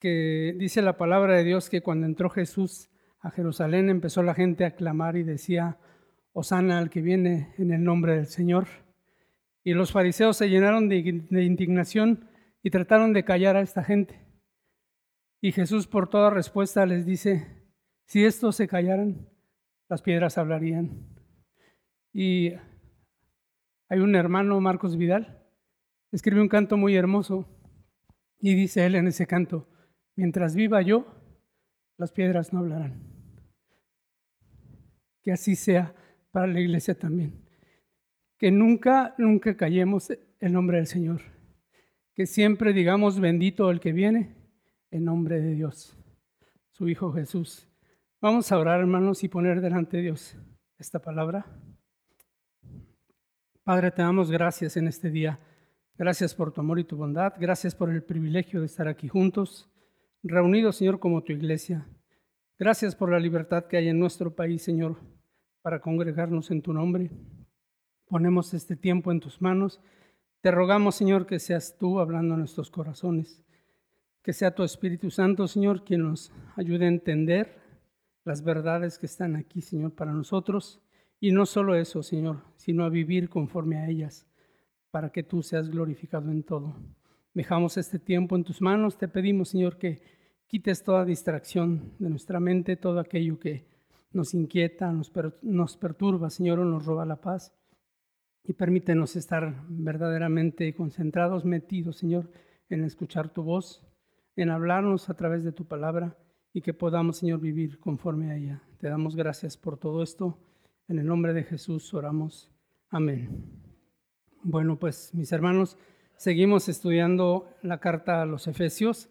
que dice la palabra de Dios que cuando entró Jesús a Jerusalén empezó la gente a clamar y decía, Osana al que viene en el nombre del Señor. Y los fariseos se llenaron de, indignación y trataron de callar a esta gente. Y Jesús por toda respuesta les dice, si estos se callaran, las piedras hablarían. Y hay un hermano, Marcos Vidal, escribe un canto muy hermoso y dice él en ese canto, mientras viva yo, las piedras no hablarán. Que así sea para la iglesia también. Que nunca, nunca callemos el nombre del Señor. Que siempre digamos bendito el que viene en nombre de Dios, su Hijo Jesús. Vamos a orar, hermanos, y poner delante de Dios esta palabra. Padre, te damos gracias en este día. Gracias por tu amor y tu bondad. Gracias por el privilegio de estar aquí juntos, reunidos, Señor, como tu iglesia. Gracias por la libertad que hay en nuestro país, Señor, para congregarnos en tu nombre. Ponemos este tiempo en tus manos. Te rogamos, Señor, que seas tú hablando en nuestros corazones. Que sea tu Espíritu Santo, Señor, quien nos ayude a entender las verdades que están aquí, Señor, para nosotros. Y no solo eso, Señor, sino a vivir conforme a ellas, para que tú seas glorificado en todo. Dejamos este tiempo en tus manos. Te pedimos, Señor, que quites toda distracción de nuestra mente, todo aquello que nos inquieta, nos, nos perturba, Señor, o nos roba la paz. Y permítenos estar verdaderamente concentrados, metidos, Señor, en escuchar tu voz, en hablarnos a través de tu palabra y que podamos, Señor, vivir conforme a ella. Te damos gracias por todo esto. En el nombre de Jesús oramos. Amén. Bueno, pues mis hermanos, seguimos estudiando la carta a los Efesios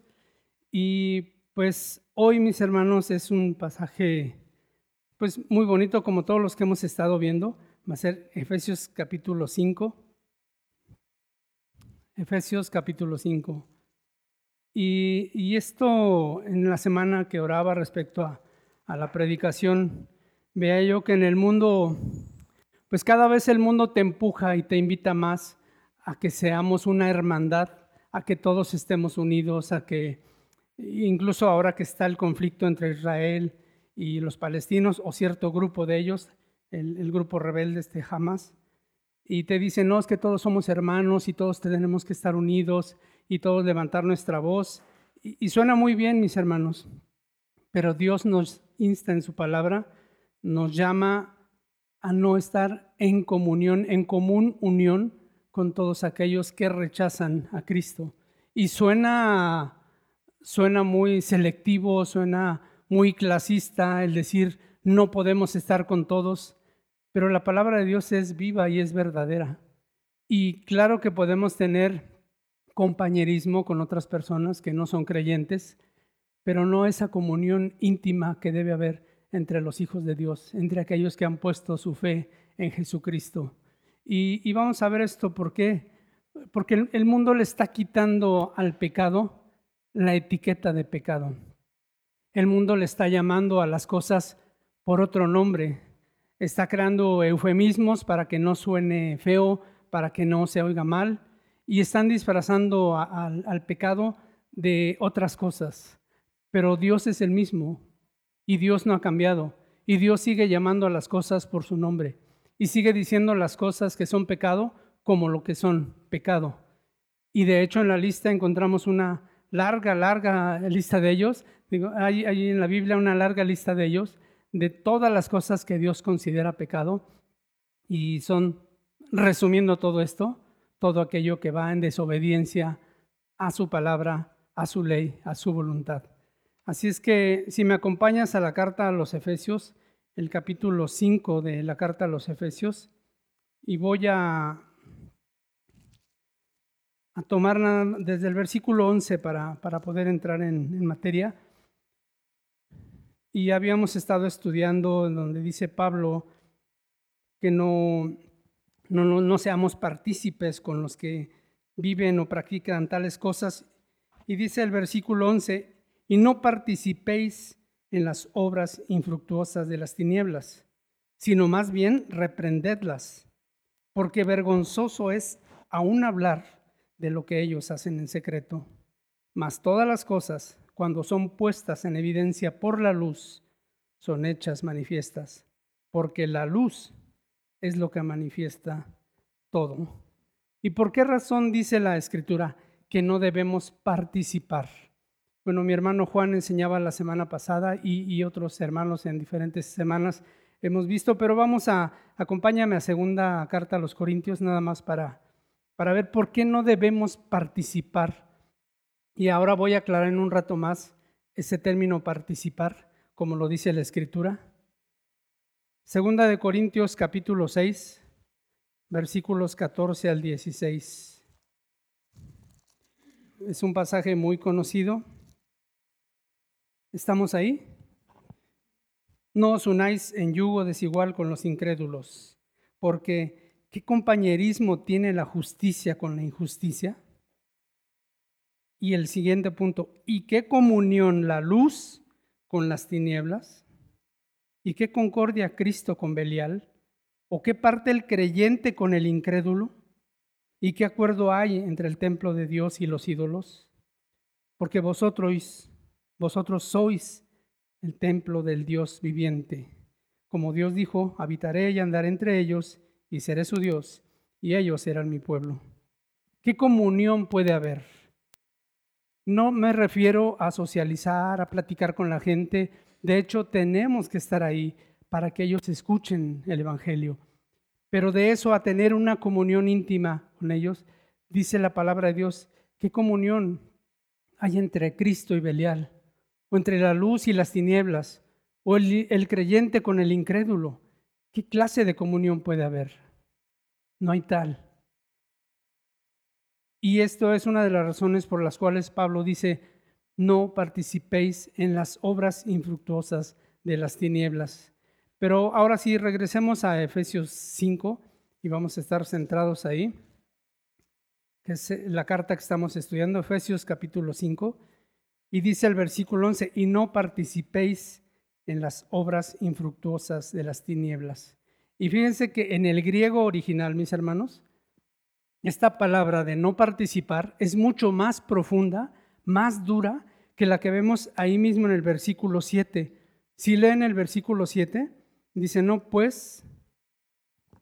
y pues hoy, mis hermanos, es un pasaje pues muy bonito como todos los que hemos estado viendo. Va a ser Efesios capítulo 5. Efesios capítulo 5. Y, esto en la semana que oraba respecto a, a la predicación, vea yo que en el mundo, pues cada vez el mundo te empuja y te invita más a que seamos una hermandad, a que todos estemos unidos, a que incluso ahora que está el conflicto entre Israel y los palestinos o cierto grupo de ellos, el, grupo rebelde este Hamas, y te dicen, no, es que todos somos hermanos y todos tenemos que estar unidos y todos levantar nuestra voz. Y, y suena muy bien, mis hermanos, pero Dios nos insta en su palabra, nos llama a no estar en comunión, en común unión con todos aquellos que rechazan a Cristo. Y suena, suena muy selectivo, suena muy clasista el decir no podemos estar con todos, pero la palabra de Dios es viva y es verdadera. Y claro que podemos tener compañerismo con otras personas que no son creyentes, pero no esa comunión íntima que debe haber entre los hijos de Dios, entre aquellos que han puesto su fe en Jesucristo. Y, vamos a ver esto, ¿por qué? Porque el mundo le está quitando al pecado la etiqueta de pecado. El mundo le está llamando a las cosas por otro nombre. Está creando eufemismos para que no suene feo, para que no se oiga mal. Y están disfrazando al pecado de otras cosas. Pero Dios es el mismo y Dios no ha cambiado. Y Dios sigue llamando a las cosas por su nombre. Y sigue diciendo las cosas que son pecado como lo que son pecado. Y de hecho en la lista encontramos una larga, larga lista de ellos. Digo, hay, hay en la Biblia una larga lista de ellos, de todas las cosas que Dios considera pecado. Y son, resumiendo todo esto, todo aquello que va en desobediencia a su palabra, a su ley, a su voluntad. Así es que si me acompañas a la carta a los Efesios, el capítulo 5 de la carta a los Efesios, y voy a tomar desde el versículo 11 para, para poder entrar en, materia. Y habíamos estado estudiando en donde dice Pablo que no, no, no, seamos partícipes con los que viven o practican tales cosas. Y dice el versículo 11, y no participéis en las obras infructuosas de las tinieblas, sino más bien reprendedlas, porque vergonzoso es aún hablar de lo que ellos hacen en secreto. Mas todas las cosas, cuando son puestas en evidencia por la luz, son hechas manifiestas, porque la luz es lo que manifiesta todo. ¿Y por qué razón dice la escritura que no debemos participar? Bueno, mi hermano Juan enseñaba la semana pasada y, otros hermanos en diferentes semanas hemos visto, pero vamos a, acompáñame a segunda carta a los Corintios nada más para, para ver por qué no debemos participar. Y ahora voy a aclarar en un rato más ese término participar, como lo dice la escritura. Segunda de Corintios capítulo 6, versículos 14 al 16. Es un pasaje muy conocido. ¿Estamos ahí? No os unáis en yugo desigual con los incrédulos, porque ¿qué compañerismo tiene la justicia con la injusticia? Y el siguiente punto, ¿y qué comunión la luz con las tinieblas? ¿Y qué concordia Cristo con Belial? ¿O qué parte el creyente con el incrédulo? ¿Y qué acuerdo hay entre el templo de Dios y los ídolos? Porque vosotros, vosotros sois el templo del Dios viviente. Como Dios dijo, habitaré y andaré entre ellos y seré su Dios, y ellos serán mi pueblo. ¿Qué comunión puede haber? No me refiero a socializar, a platicar con la gente, de hecho, tenemos que estar ahí para que ellos escuchen el Evangelio. Pero de eso a tener una comunión íntima con ellos, dice la palabra de Dios, ¿qué comunión hay entre Cristo y Belial? ¿O entre la luz y las tinieblas? ¿O el, creyente con el incrédulo? ¿Qué clase de comunión puede haber? No hay tal. Y esto es una de las razones por las cuales Pablo dice, no participéis en las obras infructuosas de las tinieblas. Pero ahora sí, regresemos a Efesios 5 y vamos a estar centrados ahí, que es la carta que estamos estudiando, Efesios capítulo 5, y dice el versículo 11, y no participéis en las obras infructuosas de las tinieblas. Y fíjense que en el griego original, mis hermanos, esta palabra de no participar es mucho más profunda, más dura que la que vemos ahí mismo en el versículo 7. Si leen el versículo 7, dice, no pues,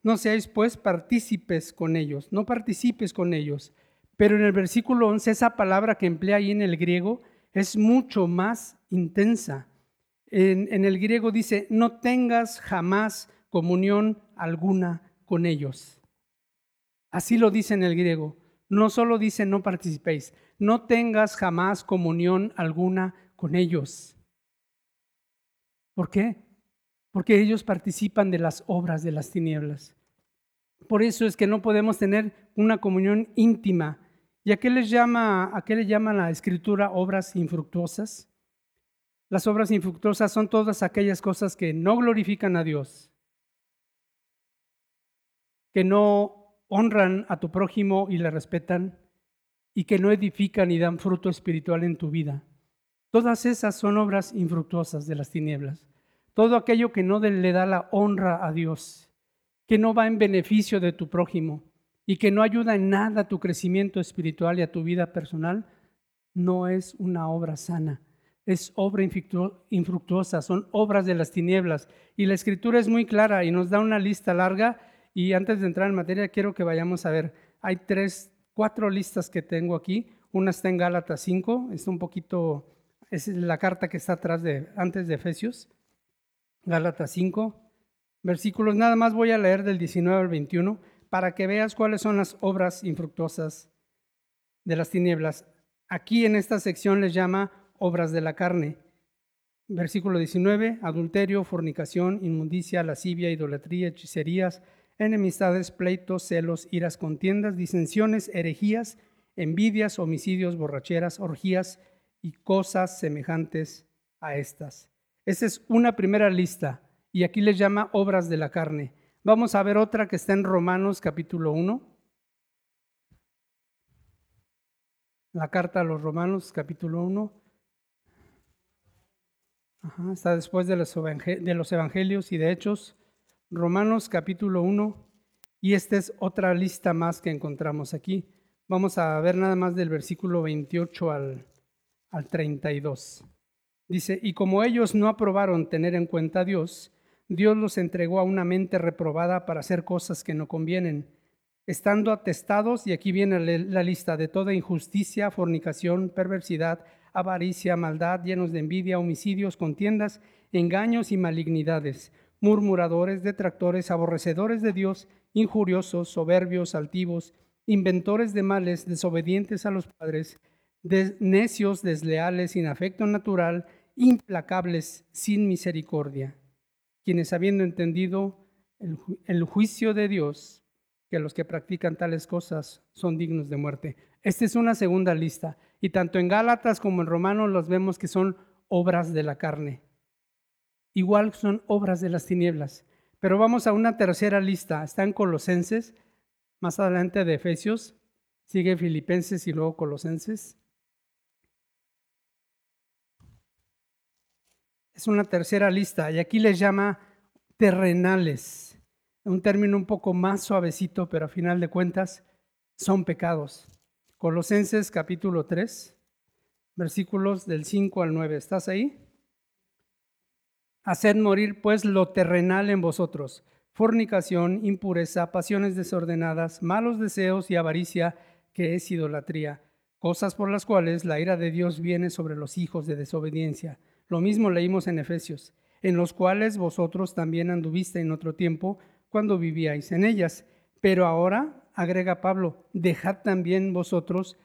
no seáis pues partícipes con ellos, no participes con ellos. Pero en el versículo 11, esa palabra que emplea ahí en el griego es mucho más intensa. En, el griego dice, no tengas jamás comunión alguna con ellos. Así lo dice en el griego. No solo dice no participéis, no tengas jamás comunión alguna con ellos. ¿Por qué? Porque ellos participan de las obras de las tinieblas. Por eso es que no podemos tener una comunión íntima. ¿Y a qué les llama, a qué le llama la escritura obras infructuosas? Las obras infructuosas son todas aquellas cosas que no glorifican a Dios, que no honran a tu prójimo y le respetan, y que no edifican y dan fruto espiritual en tu vida. Todas esas son obras infructuosas de las tinieblas. Todo aquello que no le da la honra a Dios, que no va en beneficio de tu prójimo y que no ayuda en nada a tu crecimiento espiritual y a tu vida personal, no es una obra sana. Es obra infructuosa, son obras de las tinieblas. Y la escritura es muy clara y nos da una lista larga. Y antes de entrar en materia, quiero que vayamos a ver. Hay tres cuatro listas que tengo aquí. Una está en Gálatas 5, es un poquito, es la carta que está atrás de, antes de Efesios. Gálatas 5, versículos, nada más voy a leer del 19 al 21 para que veas cuáles son las obras infructuosas de las tinieblas. Aquí en esta sección les llama obras de la carne. Versículo 19, adulterio, fornicación, inmundicia, lascivia, idolatría, hechicerías, enemistades, pleitos, celos, iras, contiendas, disensiones, herejías, envidias, homicidios, borracheras, orgías y cosas semejantes a estas. Esa es una primera lista y aquí les llama obras de la carne. Vamos a ver otra que está en Romanos capítulo 1. La carta a los Romanos capítulo 1. está después de los, evangelios y de hechos. Romanos capítulo 1, y esta es otra lista más que encontramos aquí. Vamos a ver nada más del versículo 28 al, al 32. Dice, y como ellos no aprobaron tener en cuenta a Dios, Dios los entregó a una mente reprobada para hacer cosas que no convienen, estando atestados, y aquí viene la lista de toda injusticia, fornicación, perversidad, avaricia, maldad, llenos de envidia, homicidios, contiendas, engaños y malignidades, murmuradores, detractores, aborrecedores de Dios, injuriosos, soberbios, altivos, inventores de males, desobedientes a los padres, necios, desleales, sin afecto natural, implacables, sin misericordia, quienes habiendo entendido el, juicio de Dios, que los que practican tales cosas son dignos de muerte. Esta es una segunda lista, y tanto en Gálatas como en Romanos los vemos que son obras de la carne. Igual son obras de las tinieblas. Pero vamos a una tercera lista, está en Colosenses, más adelante de Efesios, sigue Filipenses y luego Colosenses. Es una tercera lista y aquí les llama terrenales, un término un poco más suavecito, pero a final de cuentas son pecados. Colosenses capítulo 3, versículos del 5 al 9. ¿Estás ahí? Haced morir pues lo terrenal en vosotros, fornicación, impureza, pasiones desordenadas, malos deseos y avaricia, que es idolatría, cosas por las cuales la ira de Dios viene sobre los hijos de desobediencia lo mismo leímos en Efesios, en los cuales vosotros también anduviste en otro tiempo cuando vivíais en ellas. Pero ahora, agrega Pablo, dejad también vosotros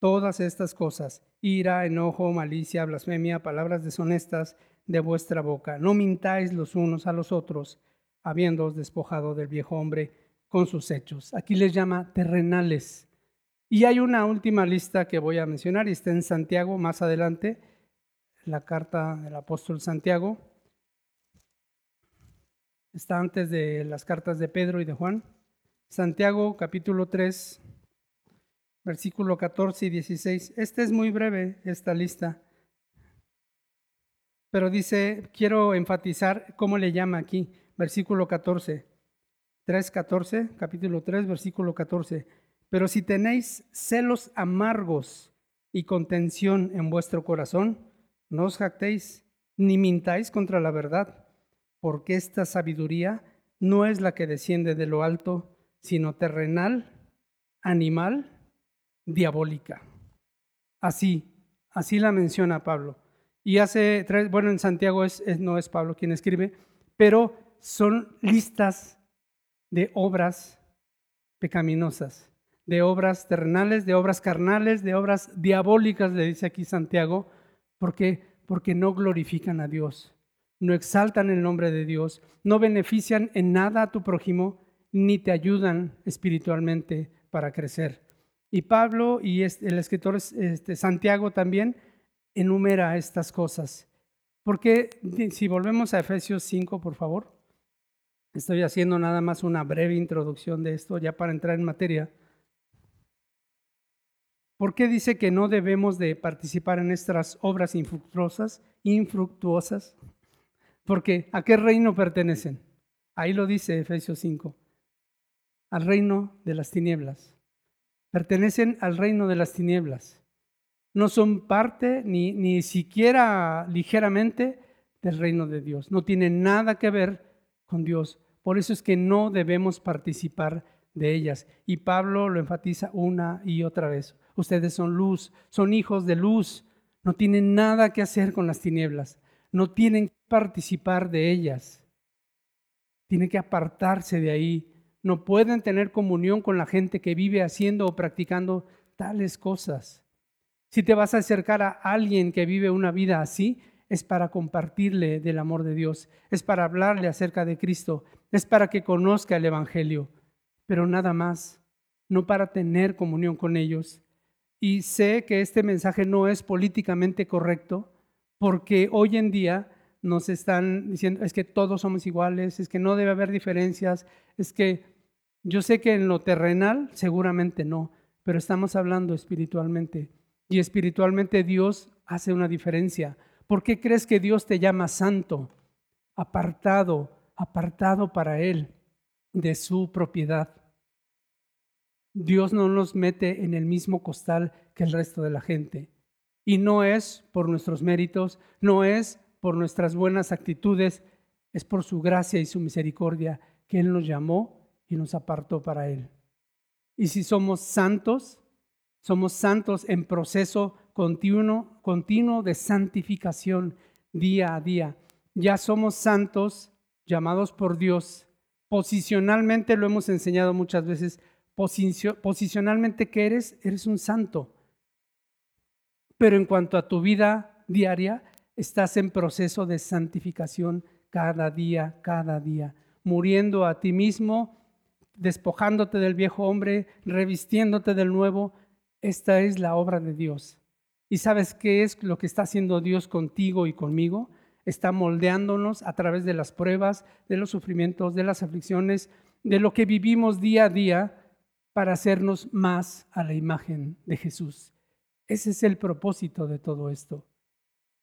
todas estas cosas, ira, enojo, malicia, blasfemia, palabras deshonestas de vuestra boca. No mintáis los unos a los otros, habiéndoos despojado del viejo hombre con sus hechos. Aquí les llama terrenales. Y hay una última lista que voy a mencionar y está en Santiago más adelante, la carta del apóstol Santiago. Está antes de las cartas de Pedro y de Juan. Santiago capítulo 3, versículo 14 y 16. Este es muy breve, esta lista. Pero dice, quiero enfatizar cómo le llama aquí, versículo 14. 3, 14, capítulo 3, versículo 14. Pero si tenéis celos amargos y contención en vuestro corazón, no os jactéis ni mintáis contra la verdad, porque esta sabiduría no es la que desciende de lo alto, sino terrenal, animal, diabólica. Así, así la menciona Pablo. Y hace tres, bueno, en Santiago es, no es Pablo quien escribe, pero son listas de obras pecaminosas, de obras terrenales, de obras carnales, de obras diabólicas, le dice aquí Santiago, ¿Por qué? Porque no glorifican a Dios, no exaltan el nombre de Dios, no benefician en nada a tu prójimo, ni te ayudan espiritualmente para crecer. Y Pablo y el escritor este, Santiago también enumera estas cosas. Porque si volvemos a Efesios 5, por favor, estoy haciendo nada más una breve introducción de esto ya para entrar en materia. ¿Por qué dice que no debemos de participar en estas obras infructuosas? infructuosas? Porque ¿a qué reino pertenecen? Ahí lo dice Efesios 5. Al reino de las tinieblas. Pertenecen al reino de las tinieblas. No son parte ni, ni siquiera ligeramente del reino de Dios. No tienen nada que ver con Dios. Por eso es que no debemos participar de ellas. Y Pablo lo enfatiza una y otra vez. Ustedes son luz, son hijos de luz. No tienen nada que hacer con las tinieblas. No tienen que participar de ellas. Tienen que apartarse de ahí. No pueden tener comunión con la gente que vive haciendo o practicando tales cosas. Si te vas a acercar a alguien que vive una vida así, es para compartirle del amor de Dios, es para hablarle acerca de Cristo, es para que conozca el Evangelio pero nada más, no para tener comunión con ellos. Y sé que este mensaje no es políticamente correcto porque hoy en día nos están diciendo, es que todos somos iguales, es que no debe haber diferencias, es que yo sé que en lo terrenal seguramente no, pero estamos hablando espiritualmente. Y espiritualmente Dios hace una diferencia. ¿Por qué crees que Dios te llama santo, apartado, apartado para Él de su propiedad? Dios no nos mete en el mismo costal que el resto de la gente. Y no es por nuestros méritos, no es por nuestras buenas actitudes, es por su gracia y su misericordia que Él nos llamó y nos apartó para Él. Y si somos santos, somos santos en proceso continuo, continuo de santificación día a día. Ya somos santos llamados por Dios. Posicionalmente lo hemos enseñado muchas veces. Posicionalmente que eres, eres un santo. Pero en cuanto a tu vida diaria, estás en proceso de santificación cada día, cada día, muriendo a ti mismo, despojándote del viejo hombre, revistiéndote del nuevo. Esta es la obra de Dios. ¿Y sabes qué es lo que está haciendo Dios contigo y conmigo? Está moldeándonos a través de las pruebas, de los sufrimientos, de las aflicciones, de lo que vivimos día a día para hacernos más a la imagen de Jesús. Ese es el propósito de todo esto.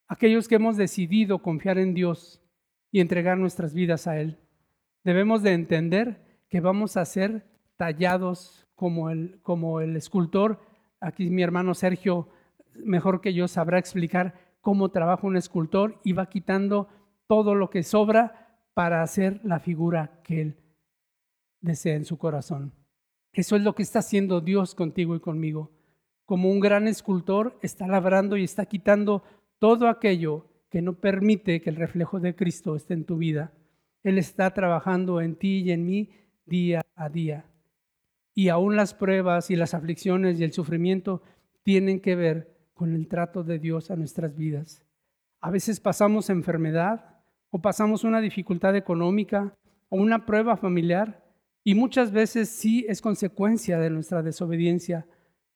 Aquellos que hemos decidido confiar en Dios y entregar nuestras vidas a Él, debemos de entender que vamos a ser tallados como el, como el escultor. Aquí mi hermano Sergio mejor que yo sabrá explicar cómo trabaja un escultor y va quitando todo lo que sobra para hacer la figura que él desea en su corazón. Eso es lo que está haciendo Dios contigo y conmigo. Como un gran escultor está labrando y está quitando todo aquello que no permite que el reflejo de Cristo esté en tu vida. Él está trabajando en ti y en mí día a día. Y aún las pruebas y las aflicciones y el sufrimiento tienen que ver con el trato de Dios a nuestras vidas. A veces pasamos enfermedad o pasamos una dificultad económica o una prueba familiar y muchas veces sí es consecuencia de nuestra desobediencia,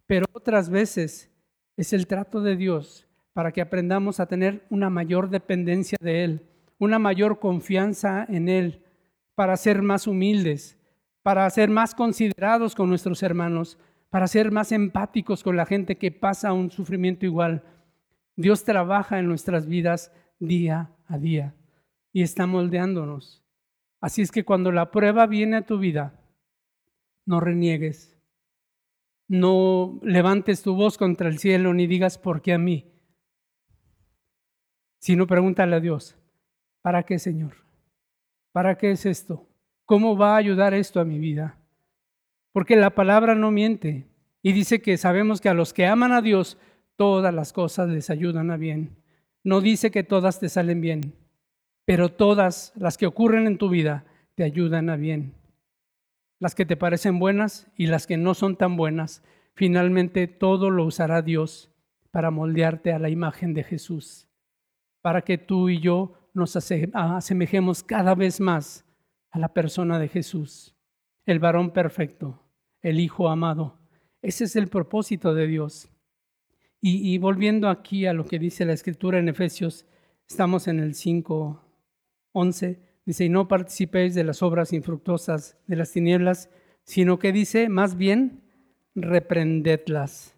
pero otras veces es el trato de Dios para que aprendamos a tener una mayor dependencia de Él, una mayor confianza en Él, para ser más humildes, para ser más considerados con nuestros hermanos, para ser más empáticos con la gente que pasa un sufrimiento igual. Dios trabaja en nuestras vidas día a día y está moldeándonos. Así es que cuando la prueba viene a tu vida, no reniegues, no levantes tu voz contra el cielo ni digas, ¿por qué a mí? Sino pregúntale a Dios, ¿para qué, Señor? ¿Para qué es esto? ¿Cómo va a ayudar esto a mi vida? Porque la palabra no miente y dice que sabemos que a los que aman a Dios, todas las cosas les ayudan a bien. No dice que todas te salen bien, pero todas las que ocurren en tu vida te ayudan a bien. Las que te parecen buenas y las que no son tan buenas, finalmente todo lo usará Dios para moldearte a la imagen de Jesús, para que tú y yo nos asemejemos cada vez más a la persona de Jesús el varón perfecto, el Hijo amado. Ese es el propósito de Dios. Y, volviendo aquí a lo que dice la Escritura en Efesios, estamos en el 5, 11, dice, y no participéis de las obras infructuosas de las tinieblas, sino que dice, más bien, reprendedlas.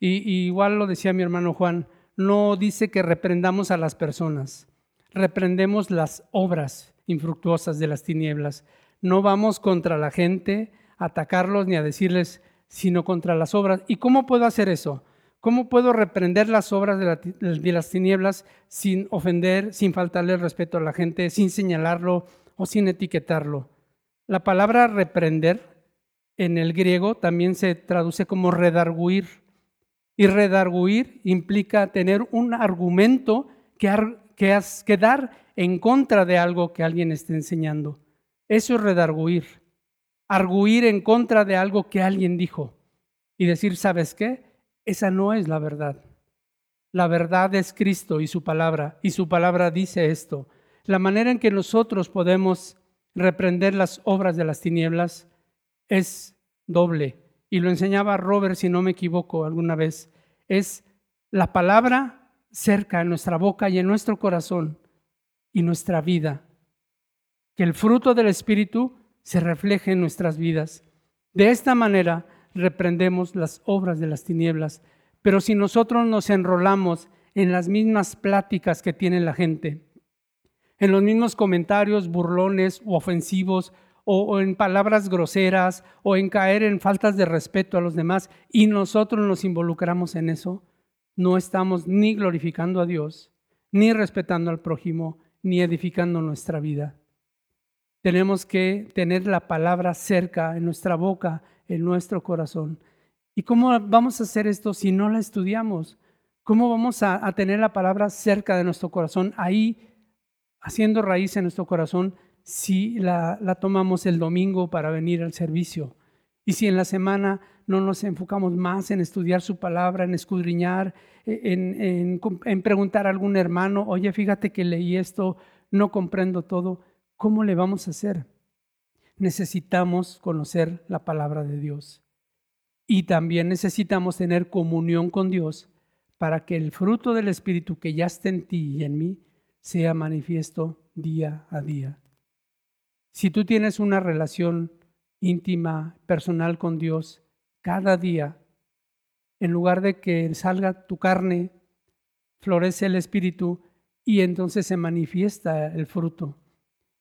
y igual lo decía mi hermano Juan, no dice que reprendamos a las personas, reprendemos las obras infructuosas de las tinieblas. No vamos contra la gente a atacarlos ni a decirles, sino contra las obras. ¿Y cómo puedo hacer eso? ¿Cómo puedo reprender las obras de, las tinieblas sin ofender, sin faltarle respeto a la gente, sin señalarlo o sin etiquetarlo? La palabra reprender en el griego también se traduce como redarguir. Y redarguir implica tener un argumento que, que, que dar en contra de algo que alguien esté enseñando. Eso es redarguir. Arguir en contra de algo que alguien dijo y decir, ¿sabes qué? Esa no es la verdad. La verdad es Cristo y su palabra, y su palabra dice esto. La manera en que nosotros podemos reprender las obras de las tinieblas es doble. Y lo enseñaba Robert, si no me equivoco, alguna vez. Es la palabra cerca en nuestra boca y en nuestro corazón y nuestra vida que el fruto del Espíritu se refleje en nuestras vidas. De esta manera reprendemos las obras de las tinieblas. Pero si nosotros nos enrolamos en las mismas pláticas que tiene la gente, en los mismos comentarios burlones o ofensivos, o, en palabras groseras, o en caer en faltas de respeto a los demás, y nosotros nos involucramos en eso, no estamos ni glorificando a Dios, ni respetando al prójimo, ni edificando nuestra vida. Tenemos que tener la palabra cerca en nuestra boca, en nuestro corazón. ¿Y cómo vamos a hacer esto si no la estudiamos? ¿Cómo vamos a, tener la palabra cerca de nuestro corazón, ahí haciendo raíz en nuestro corazón, si la, tomamos el domingo para venir al servicio? Y si en la semana no nos enfocamos más en estudiar su palabra, en escudriñar, en, en, preguntar a algún hermano, oye, fíjate que leí esto, no comprendo todo, ¿cómo le vamos a hacer? Necesitamos conocer la palabra de Dios. Y también necesitamos tener comunión con Dios para que el fruto del Espíritu que ya está en ti y en mí sea manifiesto día a día. Si tú tienes una relación íntima, personal con Dios, cada día, en lugar de que salga tu carne, florece el Espíritu y entonces se manifiesta el fruto.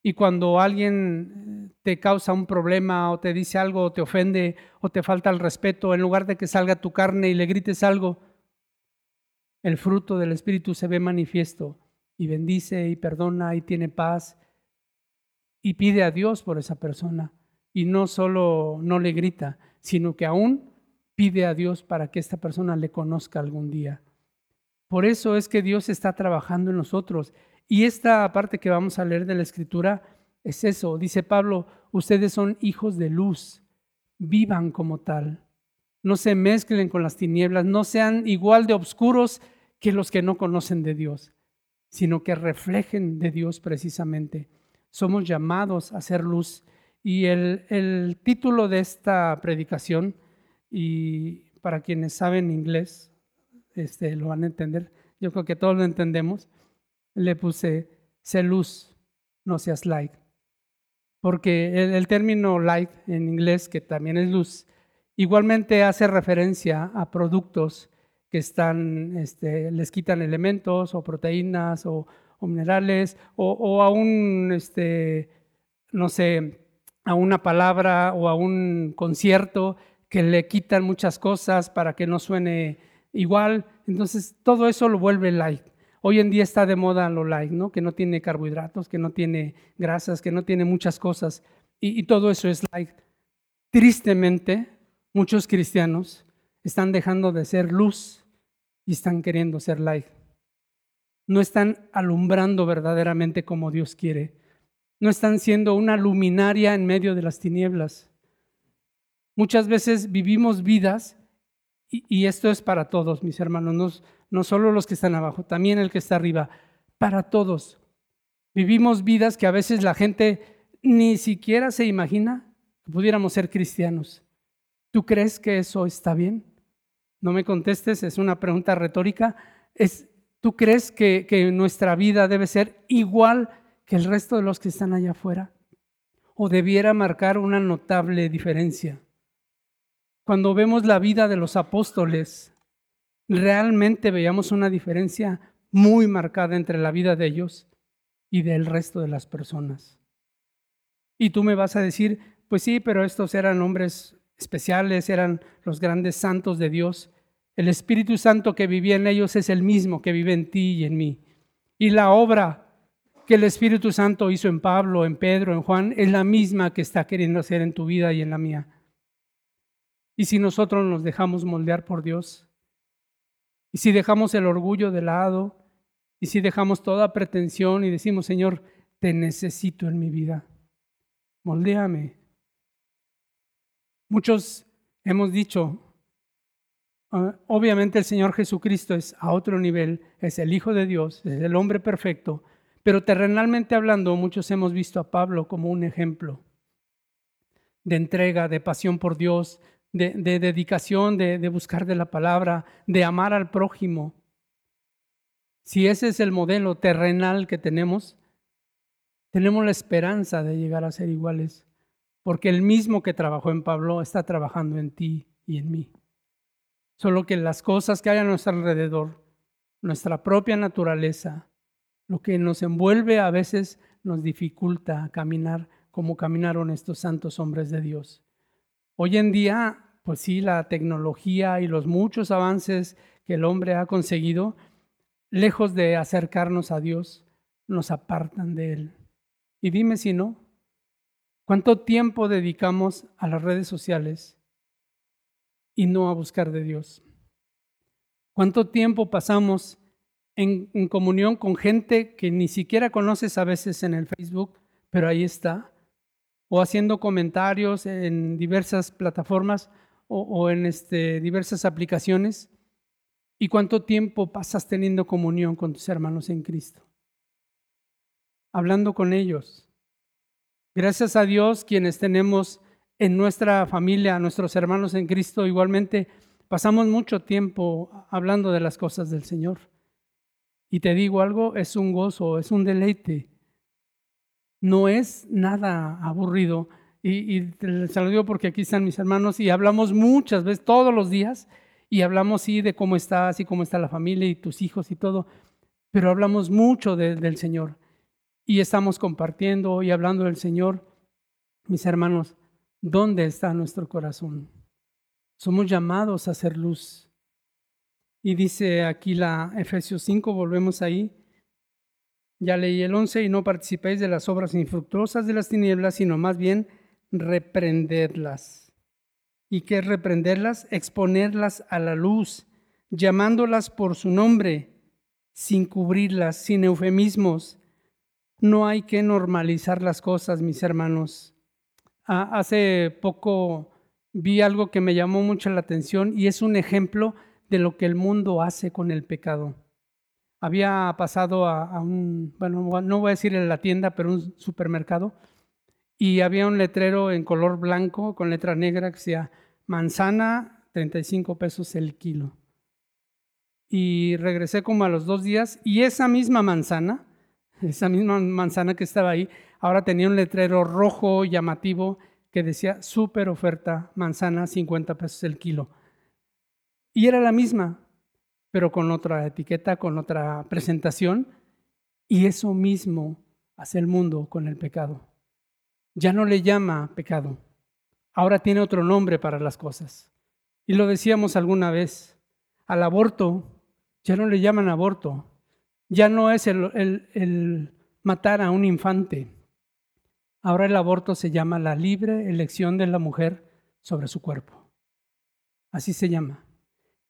Y cuando alguien eh, te causa un problema o te dice algo o te ofende o te falta el respeto, en lugar de que salga tu carne y le grites algo, el fruto del Espíritu se ve manifiesto y bendice y perdona y tiene paz y pide a Dios por esa persona. Y no solo no le grita, sino que aún pide a Dios para que esta persona le conozca algún día. Por eso es que Dios está trabajando en nosotros. Y esta parte que vamos a leer de la Escritura es eso. Dice Pablo, ustedes son hijos de luz, vivan como tal. No se mezclen con las tinieblas, no sean igual de oscuros que los que no conocen de Dios, sino que reflejen de Dios precisamente. Somos llamados a ser luz. Y el, título de esta predicación, y para quienes saben inglés, este, lo van a entender, yo creo que todos lo entendemos, le puse, sé luz, no seas light. Porque el, término light en inglés, que también es luz, igualmente hace referencia a productos que están, este, les quitan elementos o proteínas o, minerales o, o, a un, este, no sé, a una palabra o a un concierto que le quitan muchas cosas para que no suene igual. Entonces, todo eso lo vuelve light. Hoy en día está de moda lo light, ¿no? Que no tiene carbohidratos, que no tiene grasas, que no tiene muchas cosas. Y, todo eso es light. Tristemente, muchos cristianos están dejando de ser luz y están queriendo ser light. No están alumbrando verdaderamente como Dios quiere. No están siendo una luminaria en medio de las tinieblas. Muchas veces vivimos vidas, y, esto es para todos, mis hermanos, no, no solo los que están abajo, también el que está arriba, para todos. Vivimos vidas que a veces la gente ni siquiera se imagina que pudiéramos ser cristianos. ¿Tú crees que eso está bien? no me contestes, es una pregunta retórica. Es, ¿Tú crees que, que nuestra vida debe ser igual que el resto de los que están allá afuera? ¿O debiera marcar una notable diferencia? Cuando vemos la vida de los apóstoles, realmente veíamos una diferencia muy marcada entre la vida de ellos y del resto de las personas. Y tú me vas a decir, pues sí, pero estos eran hombres especiales, eran los grandes santos de Dios. El Espíritu Santo que vivía en ellos es el mismo que vive en ti y en mí. Y la obra que el Espíritu Santo hizo en Pablo, en Pedro, en Juan, es la misma que está queriendo hacer en tu vida y en la mía. Y si nosotros nos dejamos moldear por Dios, y si dejamos el orgullo de lado, y si dejamos toda pretensión y decimos, Señor, te necesito en mi vida, moldéame. Muchos hemos dicho, Ah, obviamente el Señor Jesucristo es a otro nivel, es el Hijo de Dios, es el hombre perfecto, pero terrenalmente hablando, muchos hemos visto a Pablo como un ejemplo de entrega, de pasión por Dios, de, dedicación, de, de buscar de la palabra, de amar al prójimo. Si ese es el modelo terrenal que tenemos, tenemos la esperanza de llegar a ser iguales, porque el mismo que trabajó en Pablo está trabajando en ti y en mí. Solo que las cosas que hay a nuestro alrededor, nuestra propia naturaleza, lo que nos envuelve a veces nos dificulta caminar como caminaron estos santos hombres de Dios. Hoy en día, pues sí, la tecnología y los muchos avances que el hombre ha conseguido, lejos de acercarnos a Dios, nos apartan de Él. Y dime si no, ¿cuánto tiempo dedicamos a las redes sociales y no a buscar de Dios? ¿Cuánto tiempo pasamos en, comunión con gente que ni siquiera conoces a veces en el Facebook, pero ahí está? O haciendo comentarios en diversas plataformas o, en este, diversas aplicaciones. ¿Y cuánto tiempo pasas teniendo comunión con tus hermanos en Cristo? Hablando con ellos. Gracias a Dios, quienes tenemos en nuestra familia, a nuestros hermanos en Cristo, igualmente pasamos mucho tiempo hablando de las cosas del Señor. Y te digo algo, es un gozo, es un deleite. No es nada aburrido y, y les saludo porque aquí están mis hermanos y hablamos muchas veces, todos los días, y hablamos sí de cómo estás y cómo está la familia y tus hijos y todo, pero hablamos mucho del Señor y estamos compartiendo y hablando del Señor. Mis hermanos, ¿dónde está nuestro corazón? Somos llamados a hacer luz. Y dice aquí la Efesios 5, volvemos ahí. Ya leí el 11, y no participéis de las obras infructuosas de las tinieblas, sino más bien reprenderlas. ¿Y qué es reprenderlas? Exponerlas a la luz, llamándolas por su nombre, sin cubrirlas, sin eufemismos. No hay que normalizar las cosas, mis hermanos. Ah, hace poco vi algo que me llamó mucho la atención y es un ejemplo de lo que el mundo hace con el pecado. Había pasado a, un, bueno, no voy a decir en la tienda, pero un supermercado, y había un letrero en color blanco con letra negra que decía manzana 35 pesos el kilo. Y regresé como a los dos días y esa misma manzana, esa misma manzana que estaba ahí, ahora tenía un letrero rojo llamativo que decía super oferta manzana 50 pesos el kilo. Y era la misma, pero con otra etiqueta, con otra presentación. Y eso mismo hace el mundo con el pecado ya no le llama pecado. Ahora tiene otro nombre para las cosas. Y lo decíamos alguna vez, al aborto ya no le llaman aborto, ya no es el, matar a un infante. Ahora el aborto se llama la libre elección de la mujer sobre su cuerpo. Así se llama.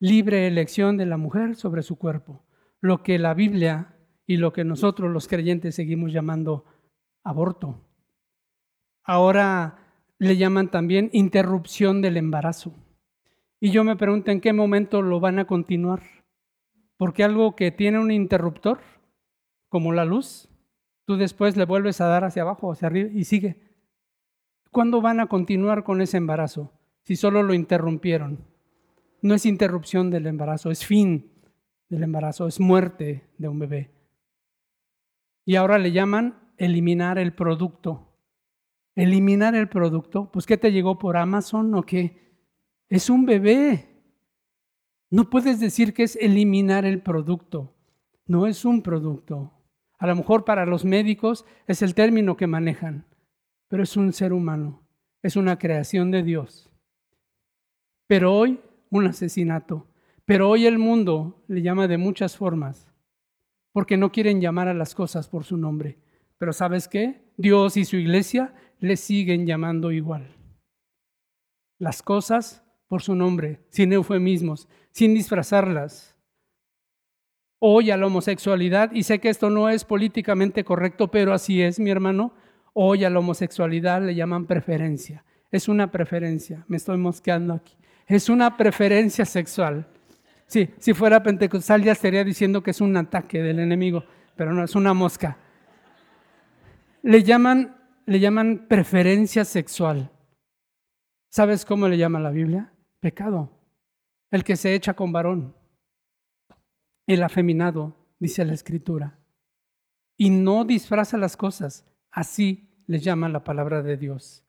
Libre elección de la mujer sobre su cuerpo. Lo que la Biblia y lo que nosotros los creyentes seguimos llamando aborto. Ahora le llaman también interrupción del embarazo. Y yo me pregunto en qué momento lo van a continuar. Porque algo que tiene un interruptor, como la luz, tú después le vuelves a dar hacia abajo, hacia arriba y sigue. ¿Cuándo van a continuar con ese embarazo? Si solo lo interrumpieron. No es interrupción del embarazo, es fin del embarazo, es muerte de un bebé. Y ahora le llaman eliminar el producto eliminar el producto, pues ¿qué te llegó por Amazon o qué? Es un bebé. No puedes decir que es eliminar el producto. No es un producto. A lo mejor para los médicos es el término que manejan, pero es un ser humano, es una creación de Dios. Pero hoy un asesinato. Pero hoy el mundo le llama de muchas formas, porque no quieren llamar a las cosas por su nombre. Pero ¿sabes qué? Dios y su iglesia le siguen llamando igual. Las cosas por su nombre, sin eufemismos, sin disfrazarlas. Hoy a la homosexualidad, y sé que esto no es políticamente correcto, pero así es, mi hermano, hoy a la homosexualidad le llaman preferencia. Es una preferencia, me estoy mosqueando aquí. Es una preferencia sexual. Sí, si fuera pentecostal ya estaría diciendo que es un ataque del enemigo, pero no, es una mosca. Le llaman le llaman preferencia sexual. ¿Sabes cómo le llama la Biblia? Pecado. El que se echa con varón. El afeminado, dice la escritura. Y no disfraza las cosas. Así le llama la palabra de Dios.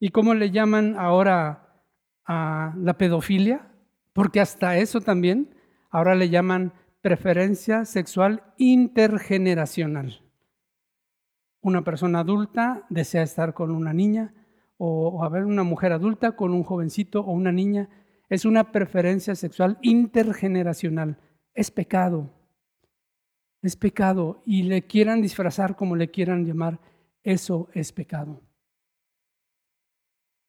¿Y cómo le llaman ahora a la pedofilia? Porque hasta eso también ahora le llaman preferencia sexual intergeneracional una persona adulta desea estar con una niña o, a ver una mujer adulta con un jovencito o una niña. Es una preferencia sexual intergeneracional. Es pecado. Es pecado. Y le quieran disfrazar como le quieran llamar, eso es pecado.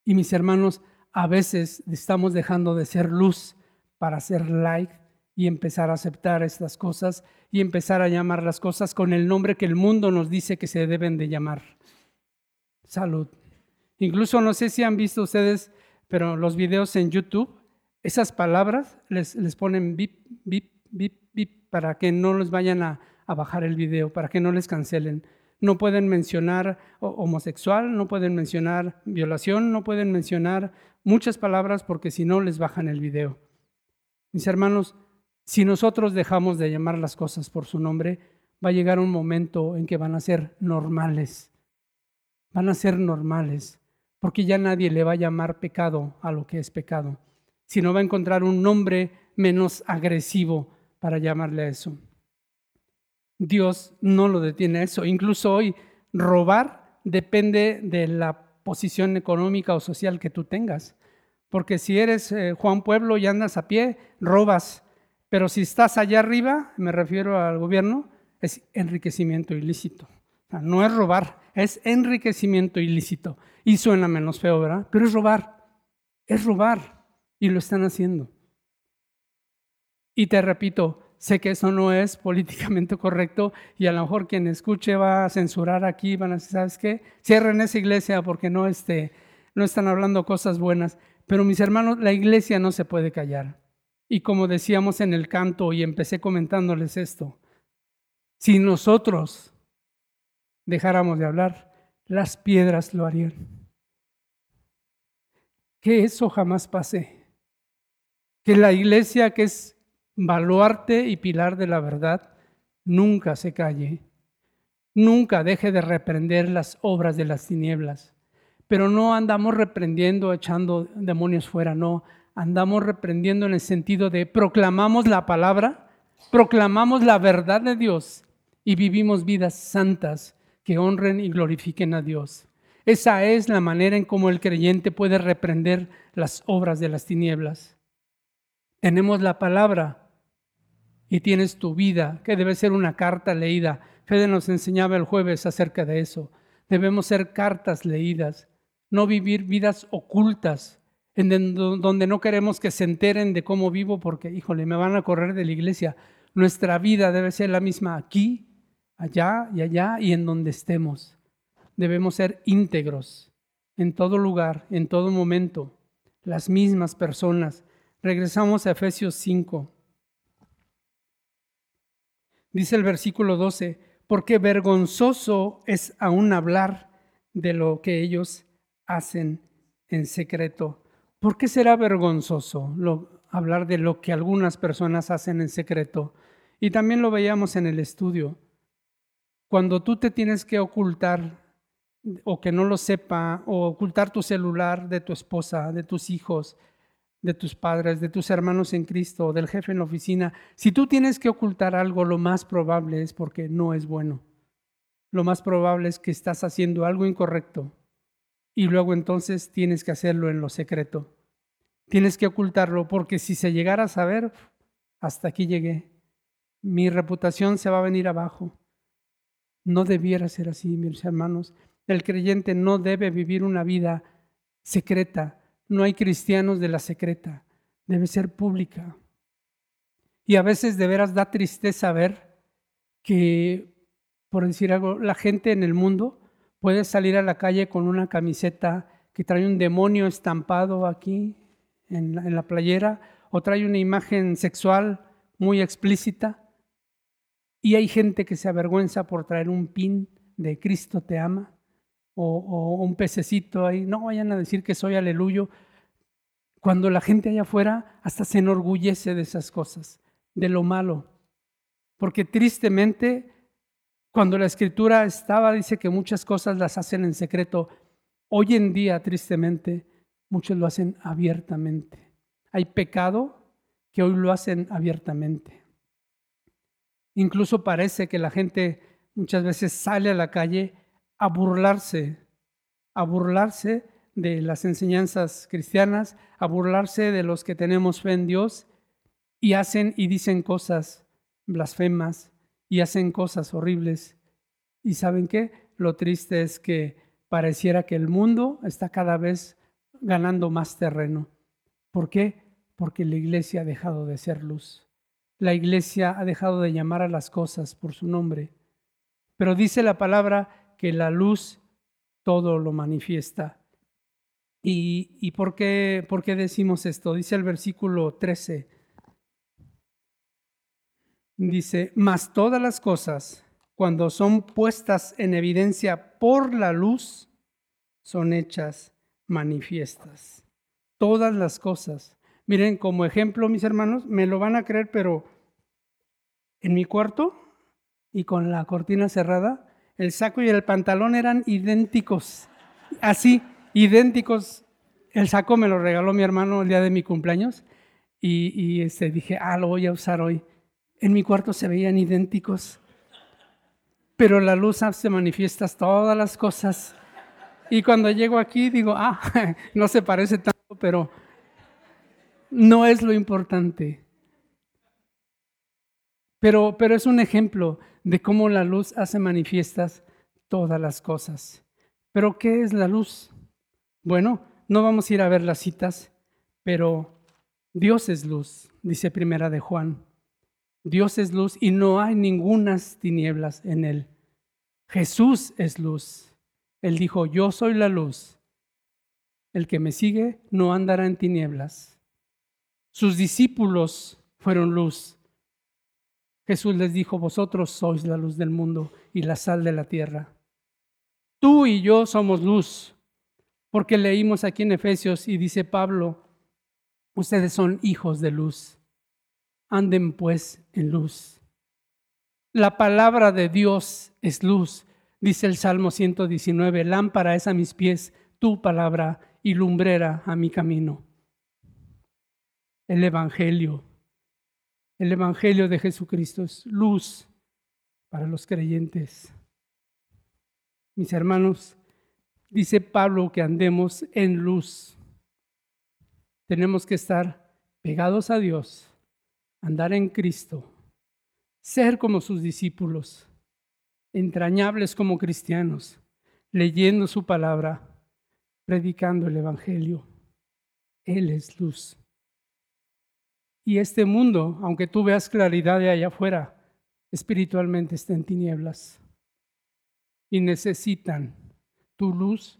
Y mis hermanos, a veces estamos dejando de ser luz para ser light y empezar a aceptar estas cosas y empezar a llamar las cosas con el nombre que el mundo nos dice que se deben de llamar. Salud. Incluso no sé si han visto ustedes, pero los videos en YouTube, esas palabras les, les ponen bip, bip, bip, bip, para que no les vayan a, a bajar el video, para que no les cancelen. No pueden mencionar homosexual, no pueden mencionar violación, no pueden mencionar muchas palabras porque si no les bajan el video. Mis hermanos, si nosotros dejamos de llamar las cosas por su nombre, va a llegar un momento en que van a ser normales. Van a ser normales, porque ya nadie le va a llamar pecado a lo que es pecado, sino va a encontrar un nombre menos agresivo para llamarle a eso. Dios no lo detiene eso. Incluso hoy, robar depende de la posición económica o social que tú tengas. Porque si eres eh, Juan Pueblo y andas a pie, robas. Pero si estás allá arriba, me refiero al gobierno, es enriquecimiento ilícito. no es robar, es enriquecimiento ilícito. Y suena menos feo, ¿verdad? Pero es robar. Es robar. Y lo están haciendo. Y te repito, sé que eso no es políticamente correcto y a lo mejor quien escuche va a censurar aquí, van a decir, ¿sabes qué? Cierren esa iglesia porque no, este, no están hablando cosas buenas. Pero mis hermanos, la iglesia no se puede callar. Y como decíamos en el canto y empecé comentándoles esto, si nosotros dejáramos de hablar, las piedras lo harían. Que eso jamás pase. Que la iglesia que es baluarte y pilar de la verdad, nunca se calle, nunca deje de reprender las obras de las tinieblas. Pero no andamos reprendiendo, echando demonios fuera, no, andamos reprendiendo en el sentido de proclamamos la palabra, proclamamos la verdad de Dios y vivimos vidas santas que honren y glorifiquen a Dios. Esa es la manera en cómo el creyente puede reprender las obras de las tinieblas. Tenemos la palabra, y tienes tu vida, que debe ser una carta leída. Fede nos enseñaba el jueves acerca de eso. Debemos ser cartas leídas, no vivir vidas ocultas, en donde no queremos que se enteren de cómo vivo porque, híjole, me van a correr de la iglesia. Nuestra vida debe ser la misma aquí, allá y allá y en donde estemos. Debemos ser íntegros en todo lugar, en todo momento, las mismas personas. Regresamos a Efesios 5. Dice el versículo 12, porque vergonzoso es aún hablar de lo que ellos hacen en secreto. ¿Por qué será vergonzoso hablar de lo que algunas personas hacen en secreto? Y también lo veíamos en el estudio. Cuando tú te tienes que ocultar o que no lo sepa, o ocultar tu celular de tu esposa, de tus hijos, de tus padres, de tus hermanos en Cristo, del jefe en la oficina, si tú tienes que ocultar algo, lo más probable es porque no es bueno. Lo más probable es que estás haciendo algo incorrecto y luego entonces tienes que hacerlo en lo secreto. Tienes que ocultarlo porque si se llegara a saber, hasta aquí llegué. Mi reputación se va a venir abajo. No debiera ser así, mis hermanos. El creyente no debe vivir una vida secreta, no hay cristianos de la secreta, debe ser pública. Y a veces de veras da tristeza ver que, por decir algo, la gente en el mundo puede salir a la calle con una camiseta que trae un demonio estampado aquí en la, playera o trae una imagen sexual muy explícita. Y hay gente que se avergüenza por traer un pin de Cristo te ama o, un pececito ahí. No vayan a decir que soy aleluyo. Cuando la gente allá afuera hasta se enorgullece de esas cosas, de lo malo. Porque tristemente, cuando la escritura estaba, dice que muchas cosas las hacen en secreto. Hoy en día, tristemente, muchos lo hacen abiertamente. Hay pecado que hoy lo hacen abiertamente. Incluso parece que la gente muchas veces sale a la calle a burlarse, a burlarse de las enseñanzas cristianas, a burlarse de los que tenemos fe en Dios y hacen y dicen cosas blasfemas y hacen cosas horribles. ¿Y saben qué? Lo triste es que pareciera que el mundo está cada vez ganando más terreno. ¿Por qué? Porque la iglesia ha dejado de ser luz. La iglesia ha dejado de llamar a las cosas por su nombre. Pero dice la palabra que la luz todo lo manifiesta. ¿Y, por, qué, por qué decimos esto? Dice el versículo 13. Dice, mas todas las cosas, cuando son puestas en evidencia por la luz, son hechas manifiestas. Todas las cosas. Miren, como ejemplo, mis hermanos, me lo van a creer, pero en mi cuarto y con la cortina cerrada, el saco y el pantalón eran idénticos. Así, idénticos. El saco me lo regaló mi hermano el día de mi cumpleaños y, este, dije, ah, lo voy a usar hoy. En mi cuarto se veían idénticos. Pero la luz hace manifiestas todas las cosas. Y cuando llego aquí digo, ah, no se parece tanto, pero no es lo importante. Pero, pero es un ejemplo de cómo la luz hace manifiestas todas las cosas. Pero ¿qué es la luz? Bueno, no vamos a ir a ver las citas, pero Dios es luz, dice primera de Juan. Dios es luz y no hay ningunas tinieblas en él. Jesús es luz. Él dijo, yo soy la luz. El que me sigue no andará en tinieblas. Sus discípulos fueron luz. Jesús les dijo, vosotros sois la luz del mundo y la sal de la tierra. Tú y yo somos luz, porque leímos aquí en Efesios y dice Pablo, ustedes son hijos de luz. Anden pues en luz. La palabra de Dios es luz, dice el Salmo 119, lámpara es a mis pies tu palabra y lumbrera a mi camino el Evangelio. El Evangelio de Jesucristo es luz para los creyentes. Mis hermanos, dice Pablo que andemos en luz. Tenemos que estar pegados a Dios, andar en Cristo, ser como sus discípulos, entrañables como cristianos, leyendo su palabra, predicando el Evangelio. Él es luz. Y este mundo, aunque tú veas claridad de allá afuera, espiritualmente está en tinieblas. Y necesitan tu luz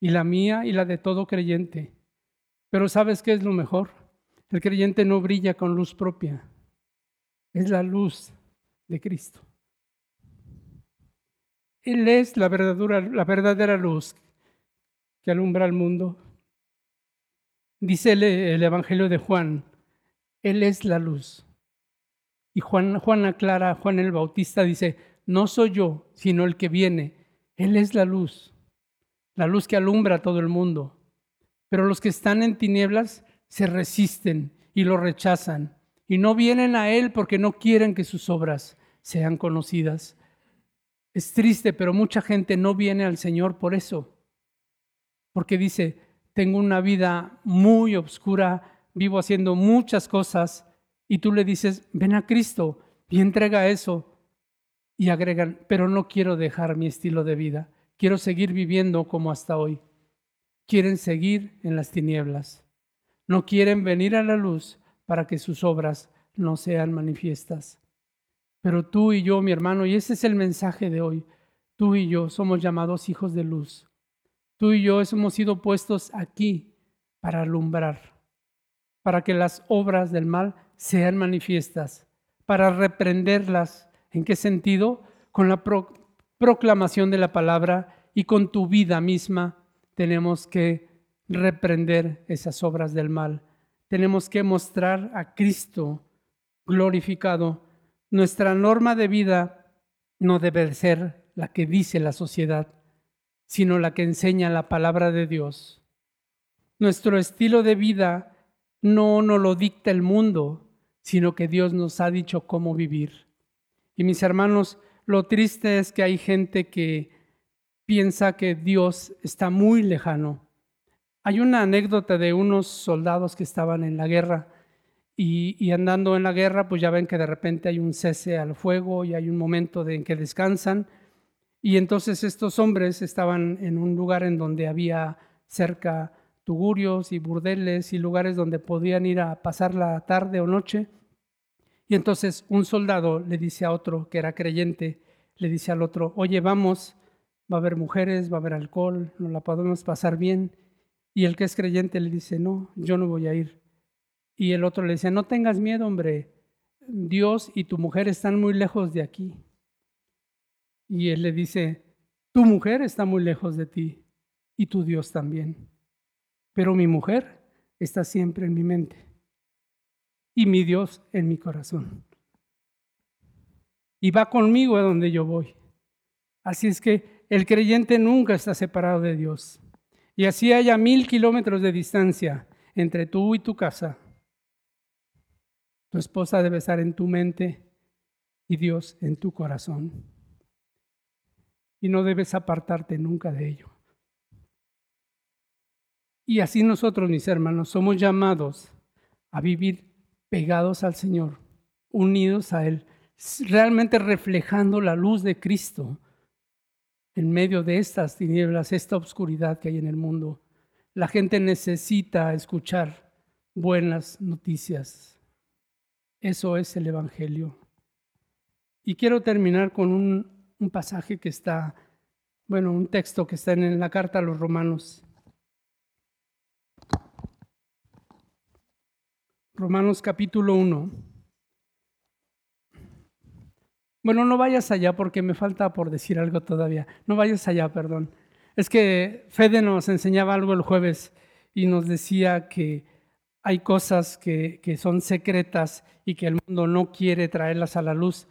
y la mía y la de todo creyente. Pero ¿sabes qué es lo mejor? El creyente no brilla con luz propia. Es la luz de Cristo. Él es la verdadera, la verdadera luz que alumbra al mundo. Dice el Evangelio de Juan, él es la luz. Y Juan, Juan aclara, Juan el Bautista dice, no soy yo, sino el que viene. Él es la luz, la luz que alumbra a todo el mundo. Pero los que están en tinieblas se resisten y lo rechazan y no vienen a Él porque no quieren que sus obras sean conocidas. Es triste, pero mucha gente no viene al Señor por eso, porque dice, tengo una vida muy oscura, vivo haciendo muchas cosas y tú le dices, ven a Cristo y entrega eso. Y agregan, pero no quiero dejar mi estilo de vida, quiero seguir viviendo como hasta hoy. Quieren seguir en las tinieblas. No quieren venir a la luz para que sus obras no sean manifiestas. Pero tú y yo, mi hermano, y ese es el mensaje de hoy, tú y yo somos llamados hijos de luz. Tú y yo hemos sido puestos aquí para alumbrar para que las obras del mal sean manifiestas, para reprenderlas. ¿En qué sentido? Con la proclamación de la palabra y con tu vida misma tenemos que reprender esas obras del mal. Tenemos que mostrar a Cristo glorificado. Nuestra norma de vida no debe ser la que dice la sociedad, sino la que enseña la palabra de Dios. Nuestro estilo de vida no nos lo dicta el mundo, sino que Dios nos ha dicho cómo vivir. Y mis hermanos, lo triste es que hay gente que piensa que Dios está muy lejano Hay una anécdota de unos soldados que estaban en la guerra y, andando en la guerra, pues ya ven que de repente hay un cese al fuego y hay un momento en que descansan. Y entonces estos hombres estaban en un lugar en donde había cerca tugurios y burdeles y lugares donde podían ir a pasar la tarde o noche. Y entonces un soldado le dice a otro que era creyente, le dice al otro, oye, vamos, va a haber mujeres, va a haber alcohol, nos la podemos pasar bien. Y el que es creyente le dice, no, yo no voy a ir. Y el otro le dice, no tengas miedo, hombre, Dios y tu mujer están muy lejos de aquí. Y él le dice, tu mujer está muy lejos de ti y tu Dios también. Pero mi mujer está siempre en mi mente y mi Dios en mi corazón. Y va conmigo a donde yo voy. Así es que el creyente nunca está separado de Dios. Y así haya mil kilómetros de distancia entre tú y tu casa. Tu esposa debe estar en tu mente y Dios en tu corazón. Y no debes apartarte nunca de ello. Y así nosotros, mis hermanos, somos llamados a vivir pegados al Señor, unidos a Él, realmente reflejando la luz de Cristo en medio de estas tinieblas, esta oscuridad que hay en el mundo. La gente necesita escuchar buenas noticias. Eso es el Evangelio. Y quiero terminar con un, un pasaje que está, bueno, un texto que está en la carta a los romanos. Romanos capítulo 1. Bueno, no vayas allá porque me falta por decir algo todavía. No vayas allá, perdón. Es que Fede nos enseñaba algo el jueves y nos decía que hay cosas que, que son secretas y que el mundo no quiere traerlas a la luz.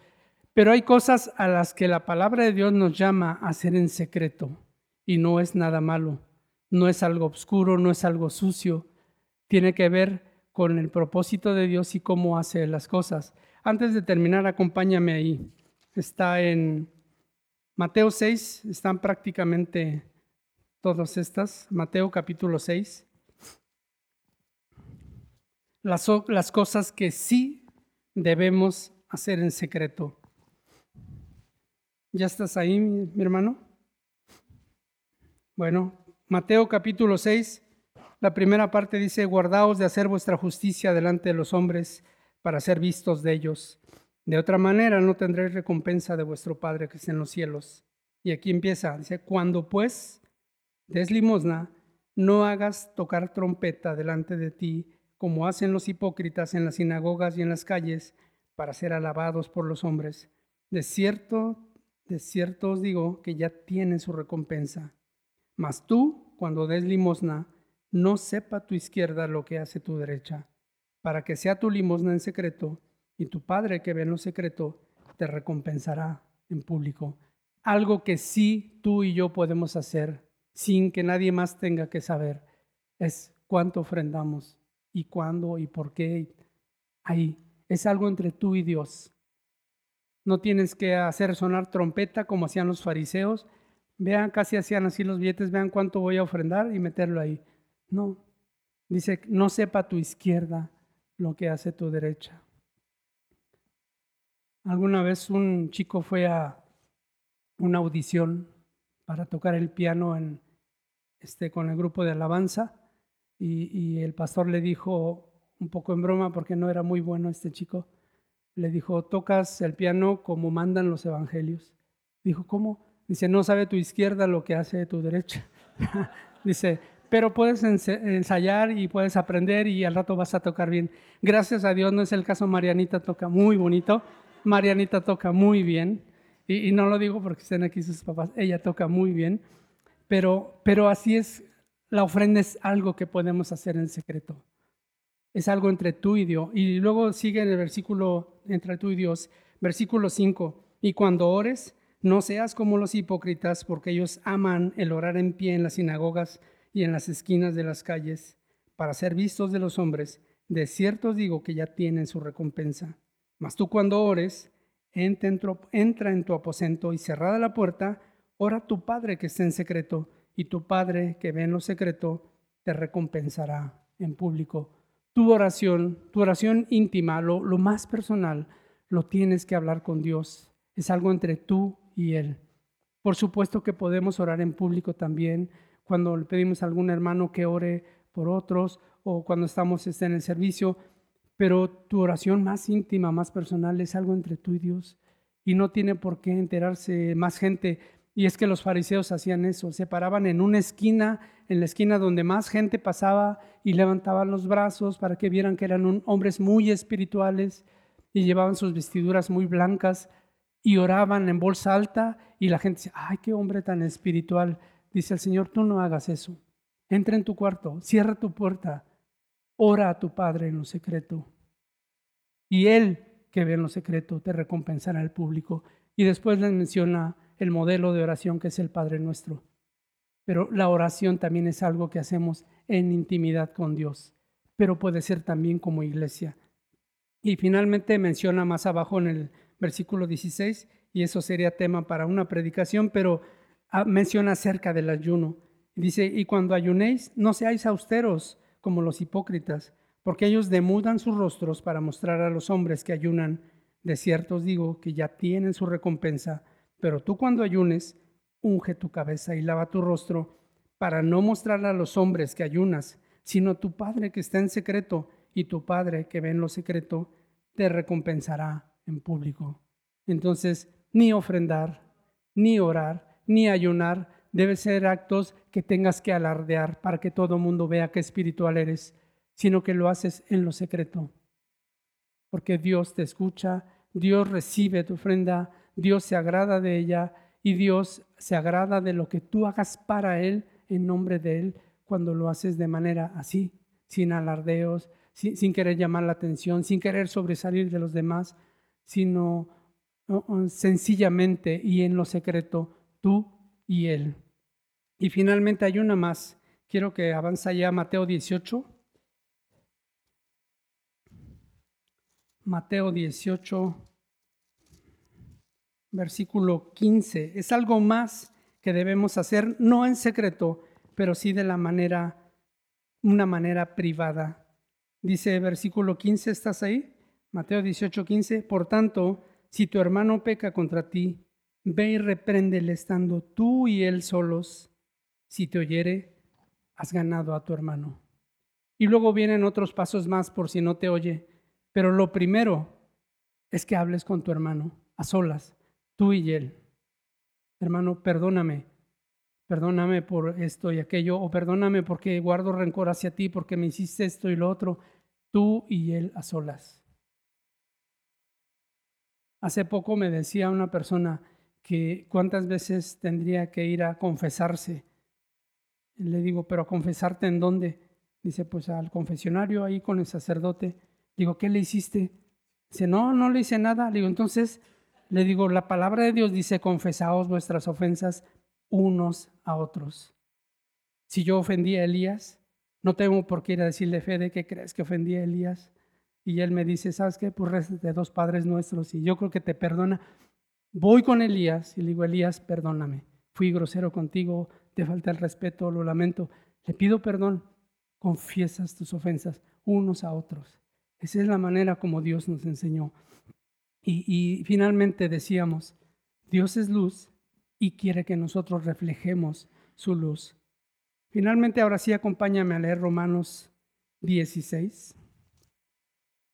Pero hay cosas a las que la palabra de Dios nos llama a hacer en secreto y no es nada malo. No es algo oscuro, no es algo sucio. Tiene que ver con el propósito de Dios y cómo hace las cosas. Antes de terminar, acompáñame ahí. Está en Mateo 6, están prácticamente todas estas. Mateo capítulo 6. Las, las cosas que sí debemos hacer en secreto. ¿Ya estás ahí, mi, mi hermano? Bueno, Mateo capítulo 6, la primera parte dice, guardaos de hacer vuestra justicia delante de los hombres para ser vistos de ellos. De otra manera no tendréis recompensa de vuestro Padre que está en los cielos. Y aquí empieza, dice, cuando pues des limosna, no hagas tocar trompeta delante de ti, como hacen los hipócritas en las sinagogas y en las calles, para ser alabados por los hombres. De cierto, de cierto os digo que ya tienen su recompensa. Mas tú, cuando des limosna, no sepa tu izquierda lo que hace tu derecha, para que sea tu limosna en secreto, y tu Padre que ve en lo secreto te recompensará en público. Algo que sí tú y yo podemos hacer sin que nadie más tenga que saber es cuánto ofrendamos y cuándo y por qué. Ahí es algo entre tú y Dios. No tienes que hacer sonar trompeta como hacían los fariseos. Vean, casi hacían así los billetes, vean cuánto voy a ofrendar y meterlo ahí. No, dice, no sepa tu izquierda lo que hace tu derecha. Alguna vez un chico fue a una audición para tocar el piano en, este, con el grupo de alabanza y, y, el pastor le dijo, un poco en broma porque no era muy bueno este chico, le dijo, tocas el piano como mandan los evangelios. Dijo, ¿cómo? Dice, no sabe tu izquierda lo que hace tu derecha. Dice, pero puedes ensayar y puedes aprender y al rato vas a tocar bien. Gracias a Dios no es el caso, Marianita toca muy bonito, Marianita toca muy bien, y, no lo digo porque estén aquí sus papás, ella toca muy bien, pero, pero así es, la ofrenda es algo que podemos hacer en secreto, es algo entre tú y Dios. Y luego sigue en el versículo, entre tú y Dios, versículo 5, y cuando ores, no seas como los hipócritas, porque ellos aman el orar en pie en las sinagogas y en las esquinas de las calles, para ser vistos de los hombres, de cierto os digo que ya tienen su recompensa. Mas tú cuando ores, entra en tu aposento y cerrada la puerta, ora a tu Padre que está en secreto, y tu Padre que ve en lo secreto, te recompensará en público. Tu oración, tu oración íntima, lo, lo más personal, lo tienes que hablar con Dios. Es algo entre tú y Él. Por supuesto que podemos orar en público también cuando le pedimos a algún hermano que ore por otros o cuando estamos este, en el servicio, pero tu oración más íntima, más personal es algo entre tú y Dios y no tiene por qué enterarse más gente. Y es que los fariseos hacían eso, se paraban en una esquina, en la esquina donde más gente pasaba y levantaban los brazos para que vieran que eran hombres muy espirituales y llevaban sus vestiduras muy blancas y oraban en voz alta y la gente dice, ay, qué hombre tan espiritual. Dice el Señor, tú no hagas eso. Entra en tu cuarto, cierra tu puerta, ora a tu Padre en lo secreto. Y Él que ve en lo secreto te recompensará al público. Y después les menciona el modelo de oración que es el Padre nuestro. Pero la oración también es algo que hacemos en intimidad con Dios, pero puede ser también como iglesia. Y finalmente menciona más abajo en el versículo 16, y eso sería tema para una predicación, pero menciona acerca del ayuno. Dice, y cuando ayunéis, no seáis austeros como los hipócritas, porque ellos demudan sus rostros para mostrar a los hombres que ayunan. De cierto os digo que ya tienen su recompensa, pero tú cuando ayunes, unge tu cabeza y lava tu rostro, para no mostrar a los hombres que ayunas, sino tu Padre que está en secreto, y tu Padre que ve en lo secreto, te recompensará en público. Entonces, ni ofrendar, ni orar, ni ayunar debe ser actos que tengas que alardear para que todo mundo vea qué espiritual eres, sino que lo haces en lo secreto. Porque Dios te escucha, Dios recibe tu ofrenda, Dios se agrada de ella y Dios se agrada de lo que tú hagas para Él en nombre de Él cuando lo haces de manera así, sin alardeos, sin, querer llamar la atención, sin querer sobresalir de los demás, sino sencillamente y en lo secreto, tú y Él. Y finalmente hay una más. Quiero que avanza ya Mateo 18. Mateo 18, versículo 15. Es algo más que debemos hacer, no en secreto, pero sí de la manera, una manera privada. Dice versículo 15, ¿estás ahí? Mateo 18, 15. Por tanto, si tu hermano peca contra ti, ve y repréndele estando tú y él solos. Si te oyere, has ganado a tu hermano. Y luego vienen otros pasos más por si no te oye. Pero lo primero es que hables con tu hermano a solas, tú y él. Hermano, perdóname, perdóname por esto y aquello, o perdóname porque guardo rencor hacia ti, porque me hiciste esto y lo otro, tú y él a solas. Hace poco me decía una persona que cuántas veces tendría que ir a confesarse. Le digo, pero confesarte en dónde? Dice, pues al confesionario ahí con el sacerdote. Digo, ¿qué le hiciste? Dice, no, no le hice nada. Le digo, entonces, le digo, la palabra de Dios dice, confesaos vuestras ofensas unos a otros. Si yo ofendí a Elías, no tengo por qué ir a decirle, Fede, ¿qué crees que ofendí a Elías? Y él me dice, ¿sabes qué? Pues de dos padres nuestros y yo creo que te perdona. Voy con Elías y le digo, Elías, perdóname. Fui grosero contigo, te falta el respeto, lo lamento. Le pido perdón. Confiesas tus ofensas unos a otros. Esa es la manera como Dios nos enseñó. Y, finalmente decíamos, Dios es luz y quiere que nosotros reflejemos su luz. Finalmente, ahora sí, acompáñame a leer Romanos 16.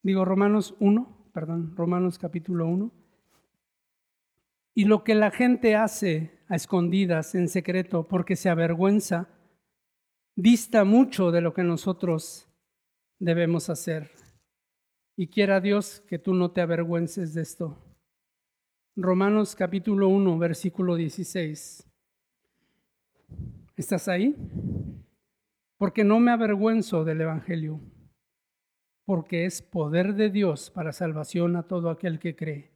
Digo Romanos 1, perdón, Romanos capítulo 1. Y lo que la gente hace a escondidas, en secreto, porque se avergüenza, dista mucho de lo que nosotros debemos hacer. Y quiera Dios que tú no te avergüences de esto. Romanos capítulo 1, versículo 16. ¿Estás ahí? Porque no me avergüenzo del Evangelio, porque es poder de Dios para salvación a todo aquel que cree,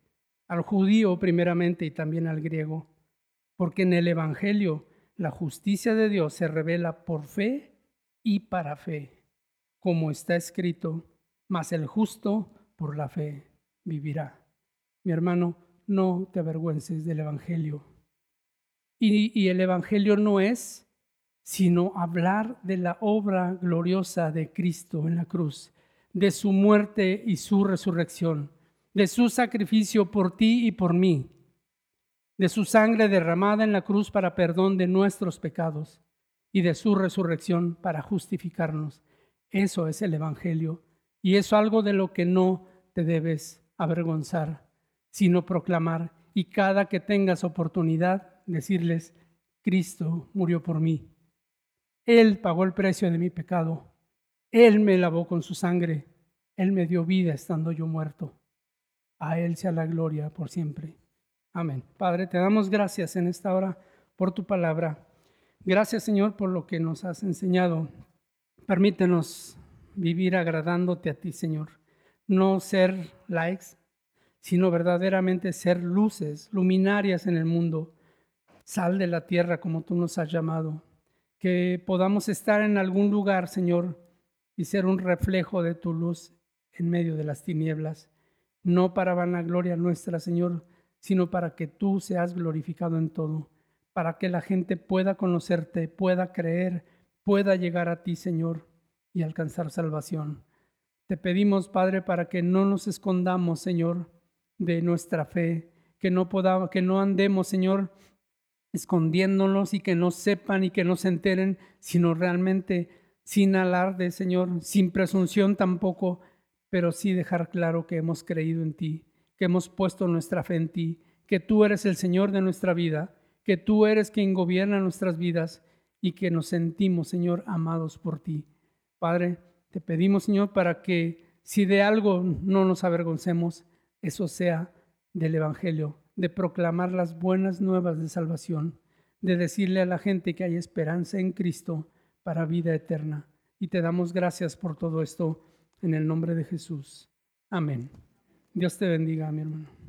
al judío primeramente y también al griego, porque en el Evangelio la justicia de Dios se revela por fe y para fe, como está escrito mas el justo por la fe vivirá. Mi hermano, no te avergüences del Evangelio. Y, el Evangelio no es sino hablar de la obra gloriosa de Cristo en la cruz, de su muerte y su resurrección, de su sacrificio por ti y por mí, de su sangre derramada en la cruz para perdón de nuestros pecados y de su resurrección para justificarnos. Eso es el Evangelio y es algo de lo que no te debes avergonzar, sino proclamar y cada que tengas oportunidad decirles, Cristo murió por mí él pagó el precio de mi pecado. Él me lavó con su sangre. Él me dio vida estando yo muerto. A Él sea la gloria por siempre. Amén. Padre, te damos gracias en esta hora por tu palabra. Gracias, Señor, por lo que nos has enseñado. Permítenos vivir agradándote a ti, Señor. No ser likes, sino verdaderamente ser luces, luminarias en el mundo. Sal de la tierra como tú nos has llamado que podamos estar en algún lugar, Señor, y ser un reflejo de tu luz en medio de las tinieblas, no para vanagloria nuestra, Señor, sino para que tú seas glorificado en todo, para que la gente pueda conocerte, pueda creer, pueda llegar a ti, Señor, y alcanzar salvación. Te pedimos, Padre, para que no nos escondamos, Señor, de nuestra fe, que no podamos, que no andemos, Señor, escondiéndonos y que no sepan y que no se enteren, sino realmente sin alarde, Señor, sin presunción tampoco, pero sí dejar claro que hemos creído en ti, que hemos puesto nuestra fe en ti, que tú eres el Señor de nuestra vida, que tú eres quien gobierna nuestras vidas y que nos sentimos, Señor, amados por ti. Padre, te pedimos, Señor, para que si de algo no nos avergoncemos, eso sea del Evangelio, de proclamar las buenas nuevas de salvación, de decirle a la gente que hay esperanza en Cristo para vida eterna. Y te damos gracias por todo esto en el nombre de Jesús. Amén. Dios te bendiga, mi hermano.